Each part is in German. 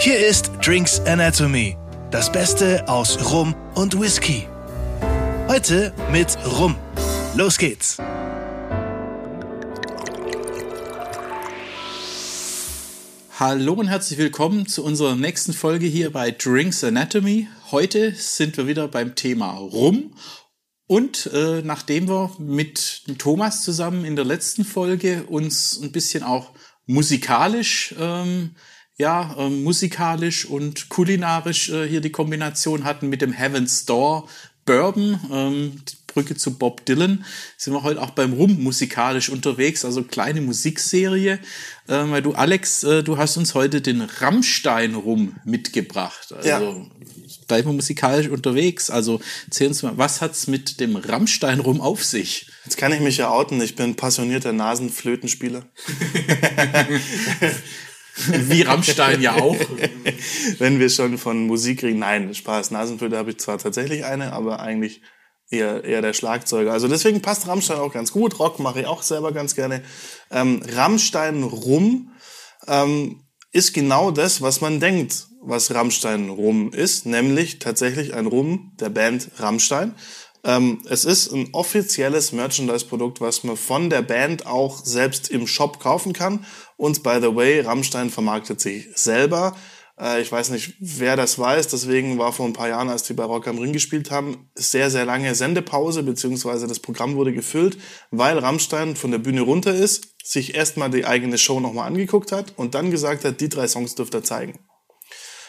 Hier ist Drinks Anatomy, das Beste aus Rum und Whisky. Heute mit Rum. Los geht's! Hallo und herzlich willkommen zu unserer nächsten Folge hier bei Drinks Anatomy. Heute sind wir wieder beim Thema Rum. Und äh, nachdem wir mit Thomas zusammen in der letzten Folge uns ein bisschen auch musikalisch, ähm, ja, äh, musikalisch und kulinarisch äh, hier die Kombination hatten mit dem Heaven's Door Bourbon, ähm, Brücke zu Bob Dylan, sind wir heute auch beim Rum musikalisch unterwegs, also kleine Musikserie, äh, weil du Alex, äh, du hast uns heute den Rammstein Rum mitgebracht. Also ja. bleiben wir musikalisch unterwegs. Also erzähl uns mal, was hat's mit dem Rammstein Rum auf sich? Jetzt kann ich mich ja outen, ich bin passionierter Nasenflötenspieler. Wie Rammstein ja auch. Wenn wir schon von Musik reden, nein, Spaß. Nasenflöte habe ich zwar tatsächlich eine, aber eigentlich eher, eher der Schlagzeuger. Also deswegen passt Rammstein auch ganz gut. Rock mache ich auch selber ganz gerne. Ähm, Rammstein Rum ähm, ist genau das, was man denkt, was Rammstein Rum ist, nämlich tatsächlich ein Rum der Band Rammstein. Ähm, es ist ein offizielles Merchandise-Produkt, was man von der Band auch selbst im Shop kaufen kann. Und by the way, Rammstein vermarktet sich selber. Äh, ich weiß nicht, wer das weiß. Deswegen war vor ein paar Jahren, als die bei Rock am Ring gespielt haben, sehr, sehr lange Sendepause, beziehungsweise das Programm wurde gefüllt, weil Rammstein von der Bühne runter ist, sich erstmal die eigene Show nochmal angeguckt hat und dann gesagt hat, die drei Songs dürft ihr zeigen.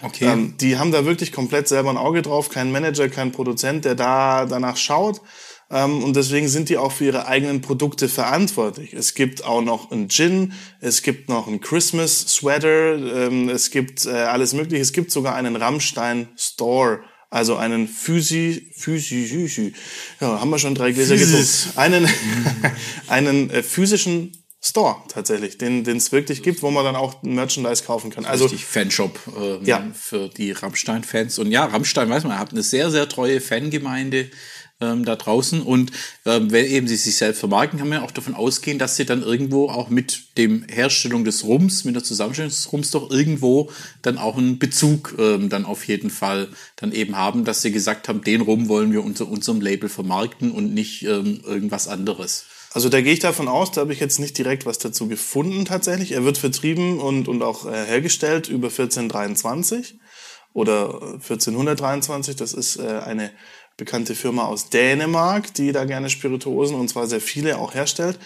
Okay. Ähm, die haben da wirklich komplett selber ein Auge drauf, kein Manager, kein Produzent, der da danach schaut. Ähm, und deswegen sind die auch für ihre eigenen Produkte verantwortlich. Es gibt auch noch einen Gin, es gibt noch einen Christmas Sweater, ähm, es gibt äh, alles mögliche. Es gibt sogar einen Rammstein Store. Also einen Physi, Physi, Physi, ja, haben wir schon drei Gläser getrunken. Einen, einen äh, physischen Store tatsächlich, den es wirklich gibt, wo man dann auch Merchandise kaufen kann. Also richtig Fanshop ähm, ja. für die Rammstein-Fans. Und ja, Rammstein, weiß man, hat eine sehr, sehr treue Fangemeinde ähm, da draußen. Und ähm, wenn eben sie sich selbst vermarkten, kann man ja auch davon ausgehen, dass sie dann irgendwo auch mit dem Herstellung des Rums, mit der Zusammenstellung des Rums doch irgendwo dann auch einen Bezug ähm, dann auf jeden Fall dann eben haben, dass sie gesagt haben, den Rum wollen wir unter unserem Label vermarkten und nicht ähm, irgendwas anderes. Also da gehe ich davon aus, da habe ich jetzt nicht direkt was dazu gefunden tatsächlich. Er wird vertrieben und, und auch äh, hergestellt über 1423 oder 1423. Das ist äh, eine bekannte Firma aus Dänemark, die da gerne Spirituosen und zwar sehr viele auch herstellt.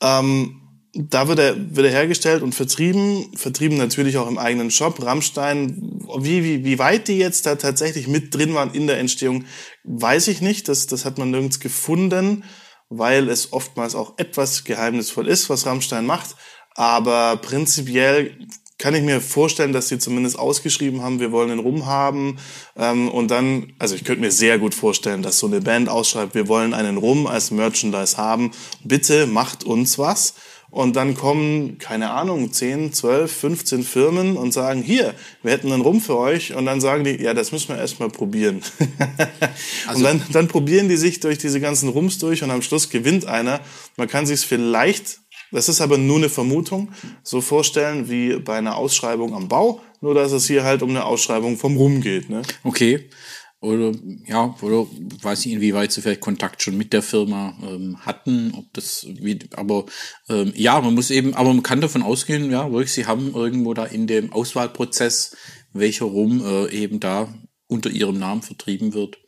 Ähm, da wird er, wird er hergestellt und vertrieben, vertrieben natürlich auch im eigenen Shop. Rammstein, wie, wie, wie weit die jetzt da tatsächlich mit drin waren in der Entstehung, weiß ich nicht. Das, das hat man nirgends gefunden, weil es oftmals auch etwas geheimnisvoll ist, was Rammstein macht. Aber prinzipiell kann ich mir vorstellen, dass sie zumindest ausgeschrieben haben, wir wollen den Rum haben. Ähm, und dann, also ich könnte mir sehr gut vorstellen, dass so eine Band ausschreibt, wir wollen einen Rum als Merchandise haben. Bitte macht uns was. Und dann kommen, keine Ahnung, 10, 12, 15 Firmen und sagen, hier, wir hätten einen Rum für euch. Und dann sagen die, ja, das müssen wir erstmal probieren. also, und dann, dann probieren die sich durch diese ganzen Rums durch und am Schluss gewinnt einer. Man kann sich vielleicht das ist aber nur eine Vermutung. So vorstellen wie bei einer Ausschreibung am Bau, nur dass es hier halt um eine Ausschreibung vom Rum geht. Ne? Okay. Oder ja, oder weiß ich, inwieweit sie vielleicht Kontakt schon mit der Firma ähm, hatten, ob das wie, aber ähm, ja, man muss eben, aber man kann davon ausgehen, ja, wirklich, sie haben irgendwo da in dem Auswahlprozess, welcher Rum äh, eben da unter ihrem Namen vertrieben wird,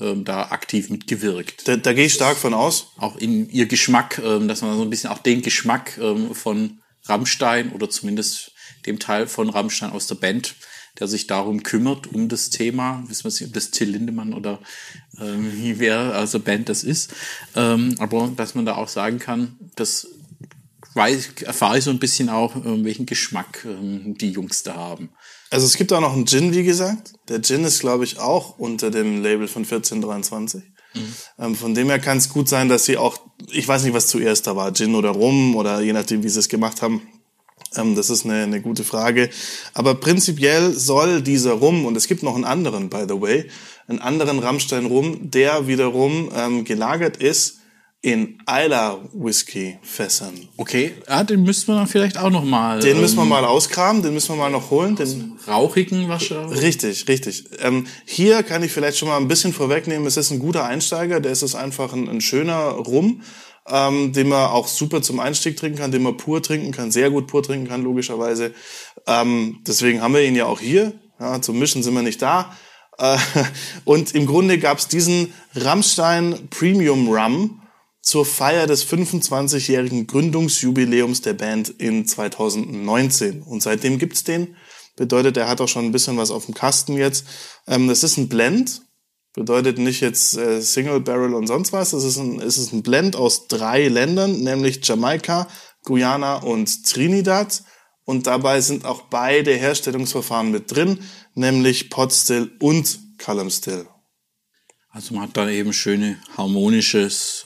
ähm, da aktiv mitgewirkt. Da, da gehe ich stark von aus. Auch in ihr Geschmack, ähm, dass man so ein bisschen auch den Geschmack ähm, von Rammstein oder zumindest dem Teil von Rammstein aus der Band, der sich darum kümmert, um das Thema, wissen wir nicht, ob das Till Lindemann oder ähm, wie wer also Band das ist, ähm, aber dass man da auch sagen kann, das weiß, erfahre ich so ein bisschen auch, ähm, welchen Geschmack ähm, die Jungs da haben. Also es gibt auch noch einen Gin, wie gesagt. Der Gin ist, glaube ich, auch unter dem Label von 1423. Mhm. Ähm, von dem her kann es gut sein, dass sie auch, ich weiß nicht, was zuerst da war, Gin oder Rum oder je nachdem, wie sie es gemacht haben. Ähm, das ist eine, eine gute Frage. Aber prinzipiell soll dieser Rum, und es gibt noch einen anderen, by the way, einen anderen Rammstein Rum, der wiederum ähm, gelagert ist in Isla Whisky Fässern. Okay, ja, den müssten wir dann vielleicht auch noch mal. Den ähm, müssen wir mal auskramen, den müssen wir mal noch holen. Den rauchigen wahrscheinlich. Richtig, richtig. Ähm, hier kann ich vielleicht schon mal ein bisschen vorwegnehmen. Es ist ein guter Einsteiger. Der ist es einfach ein, ein schöner Rum, ähm, den man auch super zum Einstieg trinken kann, den man pur trinken kann, sehr gut pur trinken kann, logischerweise. Ähm, deswegen haben wir ihn ja auch hier. Ja, zum Mischen sind wir nicht da. Äh, und im Grunde gab es diesen Rammstein Premium Rum zur Feier des 25-jährigen Gründungsjubiläums der Band in 2019. Und seitdem gibt's den. Bedeutet, er hat auch schon ein bisschen was auf dem Kasten jetzt. Ähm, das ist ein Blend. Bedeutet nicht jetzt äh, Single Barrel und sonst was. Es ist, ein, es ist ein Blend aus drei Ländern, nämlich Jamaika, Guyana und Trinidad. Und dabei sind auch beide Herstellungsverfahren mit drin, nämlich Pot Still und Column Still. Also man hat da eben schöne harmonisches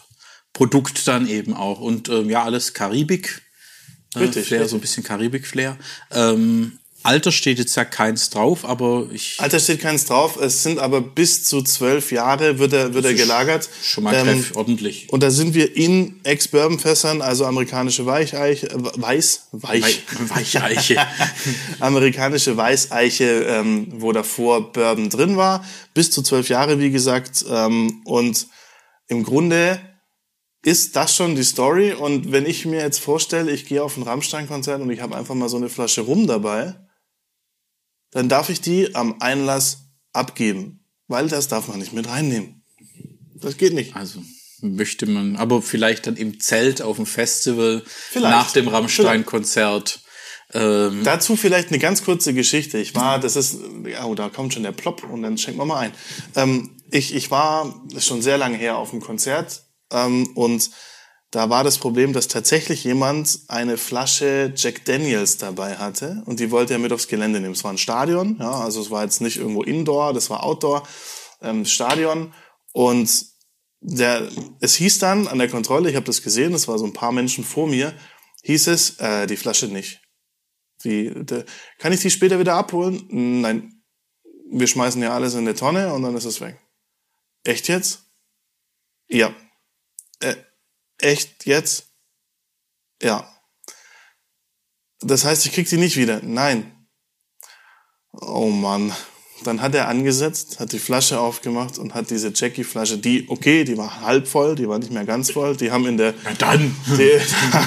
Produkt dann eben auch. Und ähm, ja, alles Karibik. Äh, Richtig, Flair, richtig. so ein bisschen Karibik-Flair. Ähm, Alter steht jetzt ja keins drauf, aber ich Alter steht keins drauf. Es sind aber bis zu zwölf Jahre wird er, wird er gelagert. schon mal Ähm, ordentlich. Und da sind wir in Ex-Bourbon-Fässern, also amerikanische Weicheiche, äh, Weiß, Weich, Wei- Weicheiche. amerikanische Weißeiche, ähm, wo davor Bourbon drin war, bis zu zwölf Jahre, wie gesagt. Ähm, und im Grunde ist das schon die Story. Und wenn ich mir jetzt vorstelle, ich gehe auf ein Rammstein-Konzert und ich habe einfach mal so eine Flasche Rum dabei, dann darf ich die am Einlass abgeben, weil das darf man nicht mit reinnehmen. Das geht nicht. Also möchte man, aber vielleicht dann im Zelt auf dem Festival Vielleicht. nach dem Rammstein-Konzert. Ähm, Dazu vielleicht eine ganz kurze Geschichte. Ich war, das ist, oh, da kommt schon der Plop und dann schenken wir mal ein. Ähm, ich, ich war, das ist schon sehr lange her, auf einem Konzert ähm, und da war das Problem, dass tatsächlich jemand eine Flasche Jack Daniels dabei hatte und die wollte er mit aufs Gelände nehmen. Es war ein Stadion, ja, also es war jetzt nicht irgendwo Indoor, das war Outdoor, ähm, Stadion und der, es hieß dann an der Kontrolle, ich habe das gesehen, es war so ein paar Menschen vor mir, hieß es, äh, die Flasche nicht. Die, de, kann ich die später wieder abholen? Nein. Wir schmeißen ja alles in eine Tonne und dann ist es weg. Echt jetzt? Ja. Äh, echt jetzt? Ja. Das heißt, ich krieg die nicht wieder. Nein. Oh Mann. Dann hat er angesetzt, hat die Flasche aufgemacht und hat diese Jackie-Flasche, die, okay, die war halb voll, die war nicht mehr ganz voll, die haben in der, na dann. die,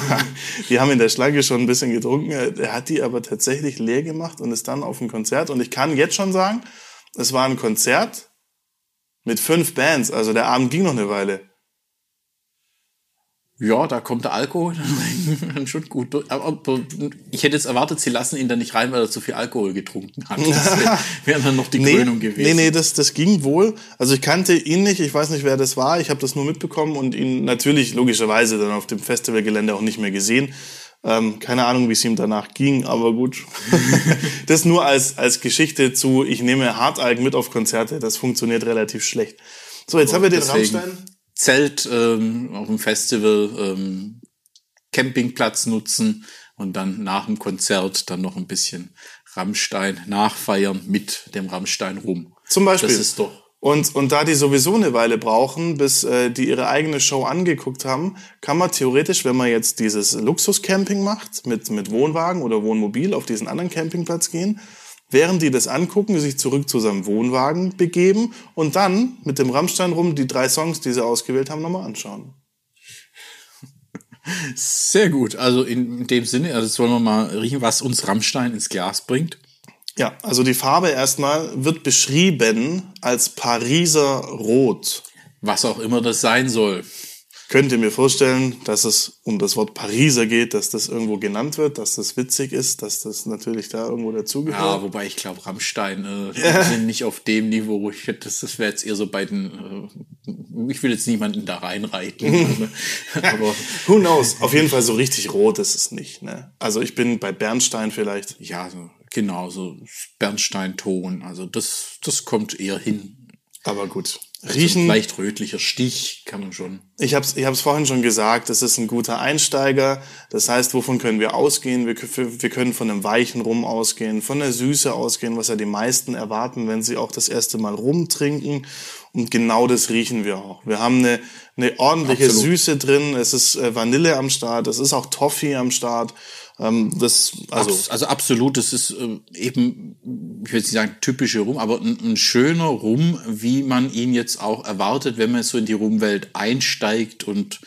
die haben in der Schlange schon ein bisschen getrunken. Er hat die aber tatsächlich leer gemacht und ist dann auf ein Konzert. Und ich kann jetzt schon sagen, es war ein Konzert mit fünf Bands. Also der Abend ging noch eine Weile. Ja, da kommt der Alkohol dann schon gut durch. Aber ich hätte jetzt erwartet, sie lassen ihn dann nicht rein, weil er zu viel Alkohol getrunken hat. Das wäre wär dann noch die Krönung gewesen. Nee, nee, das, das ging wohl. Also ich kannte ihn nicht, ich weiß nicht, wer das war. Ich habe das nur mitbekommen und ihn natürlich logischerweise dann auf dem Festivalgelände auch nicht mehr gesehen. Ähm, keine Ahnung, wie es ihm danach ging, aber gut. das nur als, als Geschichte zu, ich nehme Hartalk mit auf Konzerte. Das funktioniert relativ schlecht. So, jetzt haben wir den Deswegen Rammstein. Zelt ähm, auf dem Festival, ähm, Campingplatz nutzen und dann nach dem Konzert dann noch ein bisschen Rammstein nachfeiern mit dem Rammstein rum. Zum Beispiel. Das ist doch Und, und da die sowieso eine Weile brauchen, bis äh, die ihre eigene Show angeguckt haben, kann man theoretisch, wenn man jetzt dieses Luxuscamping macht, mit, mit Wohnwagen oder Wohnmobil auf diesen anderen Campingplatz gehen, während die das angucken, sich zurück zu seinem Wohnwagen begeben und dann mit dem Rammstein rum die drei Songs, die sie ausgewählt haben, nochmal anschauen. sehr gut. Also in, dem Sinne, also jetzt wollen wir mal riechen, was uns Rammstein ins Glas bringt. Ja, also die Farbe erstmal wird beschrieben als Pariser Rot. Was auch immer das sein soll. Könnt ihr mir vorstellen, dass es um das Wort Pariser geht, dass das irgendwo genannt wird, dass das witzig ist, dass das natürlich da irgendwo dazugehört? Ja, wobei ich glaube, Rammstein äh, sind nicht auf dem Niveau. Ich hätte, das, das wäre jetzt eher so bei den. Äh, ich will jetzt niemanden da reinreiten. aber Who knows? Auf jeden Fall so richtig rot ist es nicht. Ne? Also ich bin bei Bernstein vielleicht. ja, so, genau, so Bernsteinton. Also das, das kommt eher hin. Aber gut. Riechen. Leicht rötlicher Stich kann man schon. Ich habe es ich hab's vorhin schon gesagt, es ist ein guter Einsteiger. Das heißt, wovon können wir ausgehen? Wir, wir können von einem weichen Rum ausgehen, von der Süße ausgehen, was ja die meisten erwarten, wenn sie auch das erste Mal Rum trinken. Und genau das riechen wir auch. Wir haben eine, eine ordentliche Absolut. Süße drin. Es ist äh, Vanille am Start. Es ist auch Toffee am Start. Ähm, das, also, also absolut, das ist äh, eben, ich will nicht sagen typische Rum, aber ein, ein, schöner Rum, wie man ihn jetzt auch erwartet, wenn man so in die Rumwelt einsteigt und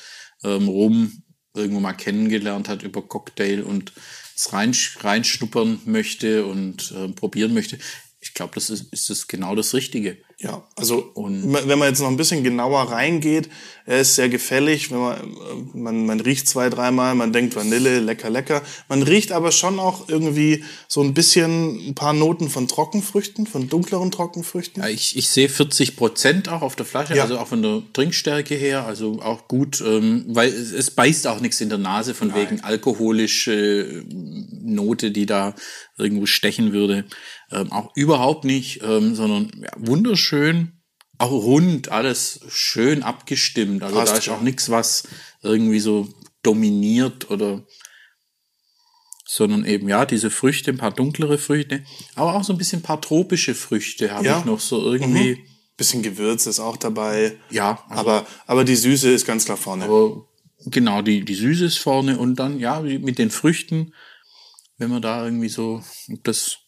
ähm, Rum irgendwo mal kennengelernt hat über Cocktail und es rein, reinschnuppern möchte und äh, probieren möchte. Ich glaube, das ist, ist das genau das Richtige. Ja, also und wenn man jetzt noch ein bisschen genauer reingeht, er ist sehr gefällig, wenn man, man, man riecht zwei, dreimal, man denkt Vanille, lecker, lecker. Man riecht aber schon auch irgendwie so ein bisschen ein paar Noten von Trockenfrüchten, von dunkleren Trockenfrüchten. Ja, ich, ich sehe 40 Prozent auch auf der Flasche, ja. also auch von der Trinkstärke her, also auch gut, ähm, weil es, es beißt auch nichts in der Nase von Nein. wegen alkoholische Note, die da irgendwo stechen würde. Ähm, auch überhaupt nicht, ähm, sondern ja, wunderschön, auch rund, alles schön abgestimmt. Also Passt, da ist auch nichts, was irgendwie so dominiert oder sondern eben ja diese Früchte, ein paar dunklere Früchte, aber auch so ein bisschen ein paar tropische Früchte habe ja. ich noch so irgendwie. Mhm. Bisschen Gewürz ist auch dabei. Ja. Also aber, aber die Süße ist ganz klar vorne. Aber genau, die, die Süße ist vorne und dann, ja, mit den Früchten, wenn man da irgendwie so das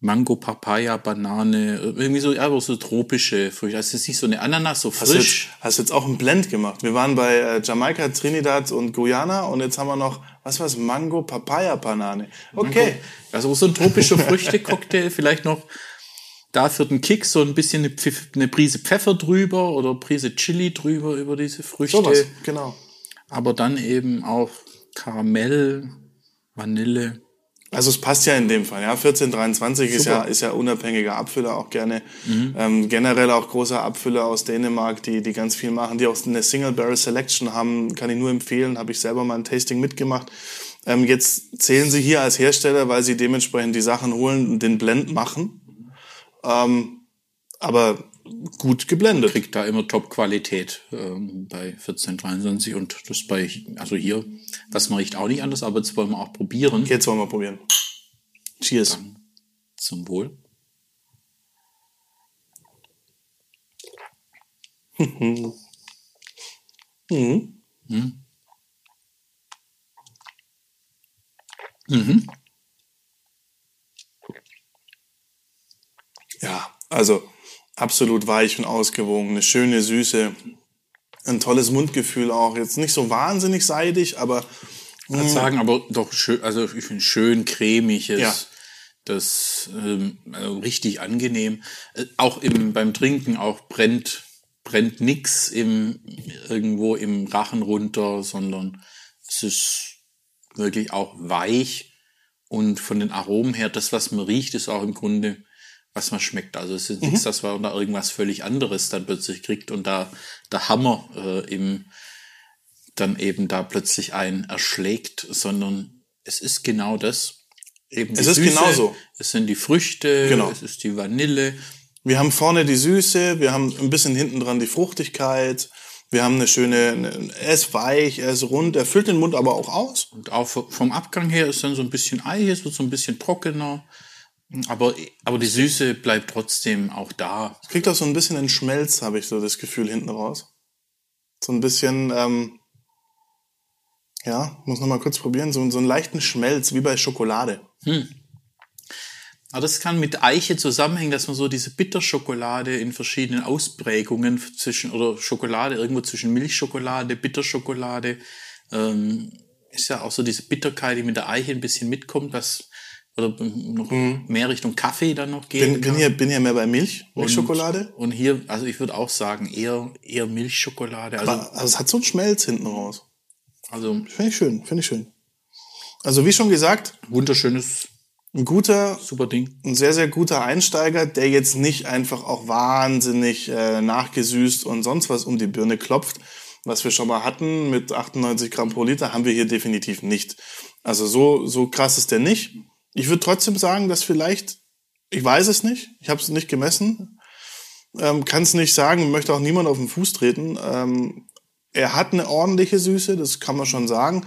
Mango, Papaya, Banane, irgendwie so, ja, so tropische Früchte. Also es ist nicht so eine Ananas, so frisch. Hast du jetzt, hast du jetzt auch einen Blend gemacht? Wir waren bei äh, Jamaika, Trinidad und Guyana und jetzt haben wir noch, was war's, Mango, Papaya, Banane. Okay. Mango, also so ein tropischer Früchte-Cocktail, vielleicht noch da für den Kick so ein bisschen eine, Pfiff, eine Prise Pfeffer drüber oder Prise Chili drüber über diese Früchte. Sowas, genau. Aber dann eben auch Karamell, Vanille. Also es passt ja in dem Fall, ja. 1423 ist ja, ist ja unabhängiger Abfüller auch gerne. Mhm. Ähm, generell auch großer Abfüller aus Dänemark, die, die ganz viel machen, die auch eine Single Barrel Selection haben, kann ich nur empfehlen, habe ich selber mal ein Tasting mitgemacht. Ähm, jetzt zählen sie hier als Hersteller, weil sie dementsprechend die Sachen holen und den Blend machen. Ähm, aber gut geblendet. Kriegt da immer Top-Qualität ähm, bei 1423 und das bei, also hier, das man riecht auch nicht anders, aber jetzt wollen wir auch probieren. Jetzt wollen wir probieren. Cheers. Dann zum Wohl. mhm. Mhm. Mhm. Ja, also absolut weich und ausgewogen, eine schöne Süße, ein tolles Mundgefühl auch. Jetzt nicht so wahnsinnig seidig, aber ich kann sagen, aber doch schön, also ich finde schön cremiges. Ja. Das ähm, also richtig angenehm. Äh, auch im, beim Trinken auch brennt brennt nix im irgendwo im Rachen runter, sondern es ist wirklich auch weich und von den Aromen her, das was man riecht, ist auch im Grunde was man schmeckt. Also es ist mhm. nichts, dass man da irgendwas völlig anderes dann plötzlich kriegt und da der Hammer äh, im dann eben da plötzlich einen erschlägt, sondern es ist genau das. Eben es ist Süße, genauso. Es sind die Früchte, genau. es ist die Vanille. Wir haben vorne die Süße, wir haben ein bisschen hinten dran die Fruchtigkeit. Wir haben eine schöne, er ist weich, er ist rund, er füllt den Mund aber auch aus. Und auch vom Abgang her ist dann so ein bisschen Ei, es wird so ein bisschen trockener. Aber, aber die Süße bleibt trotzdem auch da. Es kriegt auch so ein bisschen einen Schmelz, habe ich so das Gefühl hinten raus. So ein bisschen, ähm, ja, muss noch mal kurz probieren, so, so einen leichten Schmelz, wie bei Schokolade. Hm. Aber das kann mit Eiche zusammenhängen, dass man so diese Bitterschokolade in verschiedenen Ausprägungen zwischen, oder Schokolade irgendwo zwischen Milchschokolade, Bitterschokolade, ähm, ist ja auch so diese Bitterkeit, die mit der Eiche ein bisschen mitkommt, was oder noch mhm. mehr Richtung Kaffee dann noch gehen bin, bin hier bin hier mehr bei Milch Milchschokolade? Und, und hier also ich würde auch sagen eher eher Milchschokolade. Also, Aber, also es hat so einen Schmelz hinten raus. Also finde ich schön finde ich schön. Also wie schon gesagt wunderschönes ein guter super Ding. ein sehr sehr guter Einsteiger der jetzt nicht einfach auch wahnsinnig äh, nachgesüßt und sonst was um die Birne klopft. Was wir schon mal hatten mit 98 Gramm pro Liter haben wir hier definitiv nicht. Also so so krass ist der nicht ich würde trotzdem sagen, dass vielleicht, ich weiß es nicht, ich habe es nicht gemessen, Ähm, Kann es nicht sagen, möchte auch niemand auf den Fuß treten. Ähm, er hat eine ordentliche Süße, das kann man schon sagen.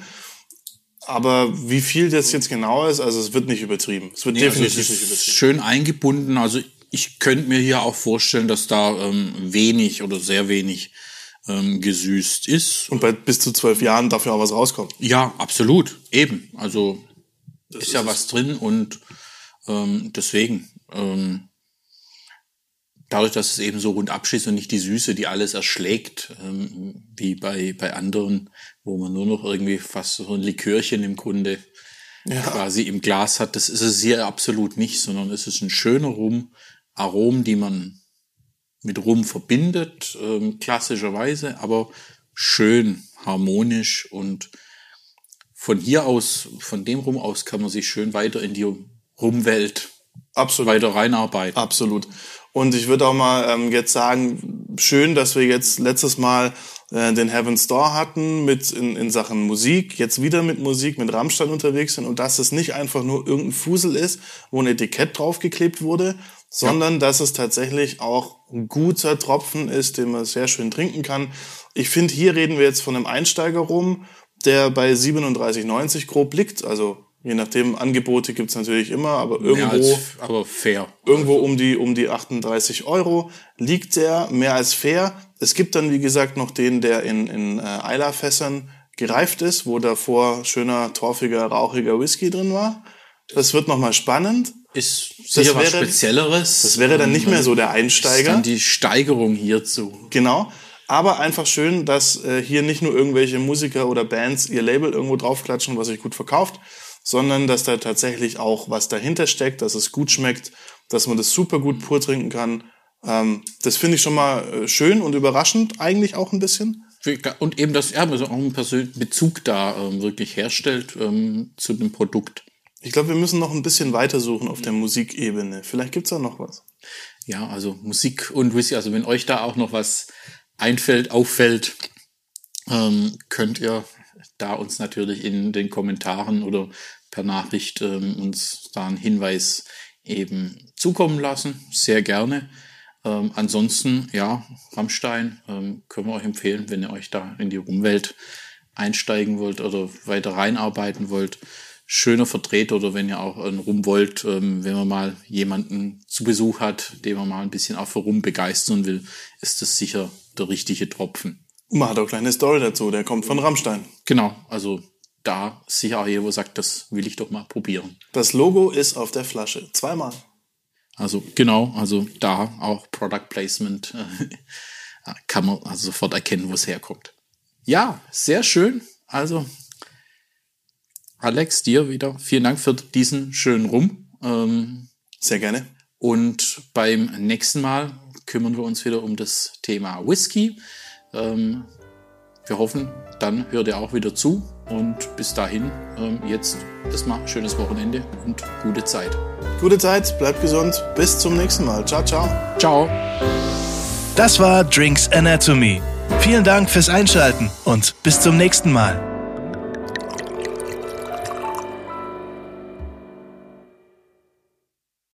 Aber wie viel das jetzt genau ist, also es wird nicht übertrieben. Es wird Nee, also definitiv es nicht übertrieben. schön eingebunden. Also ich könnte mir hier auch vorstellen, dass da ähm, wenig oder sehr wenig ähm, gesüßt ist. Und bei bis zu zwölf Jahren darf ja auch was rauskommen. Ja, absolut. Eben. Also ist ja was drin und ähm, deswegen, ähm, dadurch, dass es eben so rund abschießt und nicht die Süße, die alles erschlägt, ähm, wie bei, bei anderen, wo man nur noch irgendwie fast so ein Likörchen im Grunde quasi im Glas hat, das ist es hier absolut nicht, sondern es ist ein schöner Rum, Aromen, die man mit Rum verbindet, ähm, klassischerweise, aber schön, harmonisch und von hier aus, von dem Rum aus kann man sich schön weiter in die Rumwelt Absolut. weiter reinarbeiten. Absolut. Und ich würde auch mal ähm, jetzt sagen, schön, dass wir jetzt letztes Mal äh, den Heaven's Door hatten mit in, in Sachen Musik, jetzt wieder mit Musik, mit Rammstein unterwegs sind und dass es nicht einfach nur irgendein Fusel ist, wo ein Etikett draufgeklebt wurde, sondern dass es tatsächlich auch ein guter Tropfen ist, den man sehr schön trinken kann. Ich finde, hier reden wir jetzt von einem Einsteiger rum, der bei 37,90 grob liegt, also Je nachdem, Angebote gibt's natürlich immer, aber irgendwo, als, aber fair. irgendwo um die, um die 38 Euro liegt der, mehr als fair. Es gibt dann, wie gesagt, noch den, der in, in äh, Eilerfässern gereift ist, wo davor schöner, torfiger, rauchiger Whisky drin war. Das wird nochmal spannend. Ist sicher was wäre- Spezielleres. Das wäre dann nicht mehr so der Ist Einsteiger. dann die Steigerung hierzu. Genau. Aber einfach schön, dass äh, hier nicht nur irgendwelche Musiker oder Bands ihr Label irgendwo draufklatschen, was sich gut verkauft, sondern dass da tatsächlich auch was dahinter steckt, dass es gut schmeckt, dass man das super gut pur trinken kann. Ähm, das finde ich schon mal äh, schön und überraschend eigentlich auch ein bisschen. Und eben, dass er also auch einen persönlichen Bezug da ähm, wirklich herstellt ähm, zu dem Produkt. Ich glaube, wir müssen noch ein bisschen weitersuchen auf der Musikebene. Vielleicht gibt's da noch was. Ja, also Musik und Whisky, also wenn euch da auch noch was einfällt, auffällt, ähm, könnt ihr da uns natürlich in den Kommentaren oder per Nachricht ähm, uns da einen Hinweis eben zukommen lassen. Sehr gerne. Ähm, ansonsten, ja, Rammstein ähm, können wir euch empfehlen, wenn ihr euch da in die Rumwelt einsteigen wollt oder weiter reinarbeiten wollt. Schöner Vertreter oder wenn ihr auch Rum wollt, ähm, wenn man mal jemanden zu Besuch hat, den man mal ein bisschen auch für Rum begeistern will, ist das sicher der richtige Tropfen. Man hat auch eine kleine Story dazu, der kommt von Rammstein. Genau, also da sicher wo sagt, das will ich doch mal probieren. Das Logo ist auf der Flasche. Zweimal. Also genau, also da auch Product Placement äh, kann man also sofort erkennen, wo es herkommt. Ja, sehr schön. Also Alex, dir wieder vielen Dank für diesen schönen Rum. Ähm, Sehr gerne. und beim nächsten Mal kümmern wir uns wieder um das Thema Whisky. Ähm, wir hoffen, dann hört ihr auch wieder zu. Und bis dahin, ähm, jetzt erstmal schönes Wochenende und gute Zeit. Gute Zeit, bleibt gesund. Bis zum nächsten Mal. Ciao, ciao. Ciao! Das war Drinks Anatomy. Vielen Dank fürs Einschalten und bis zum nächsten Mal.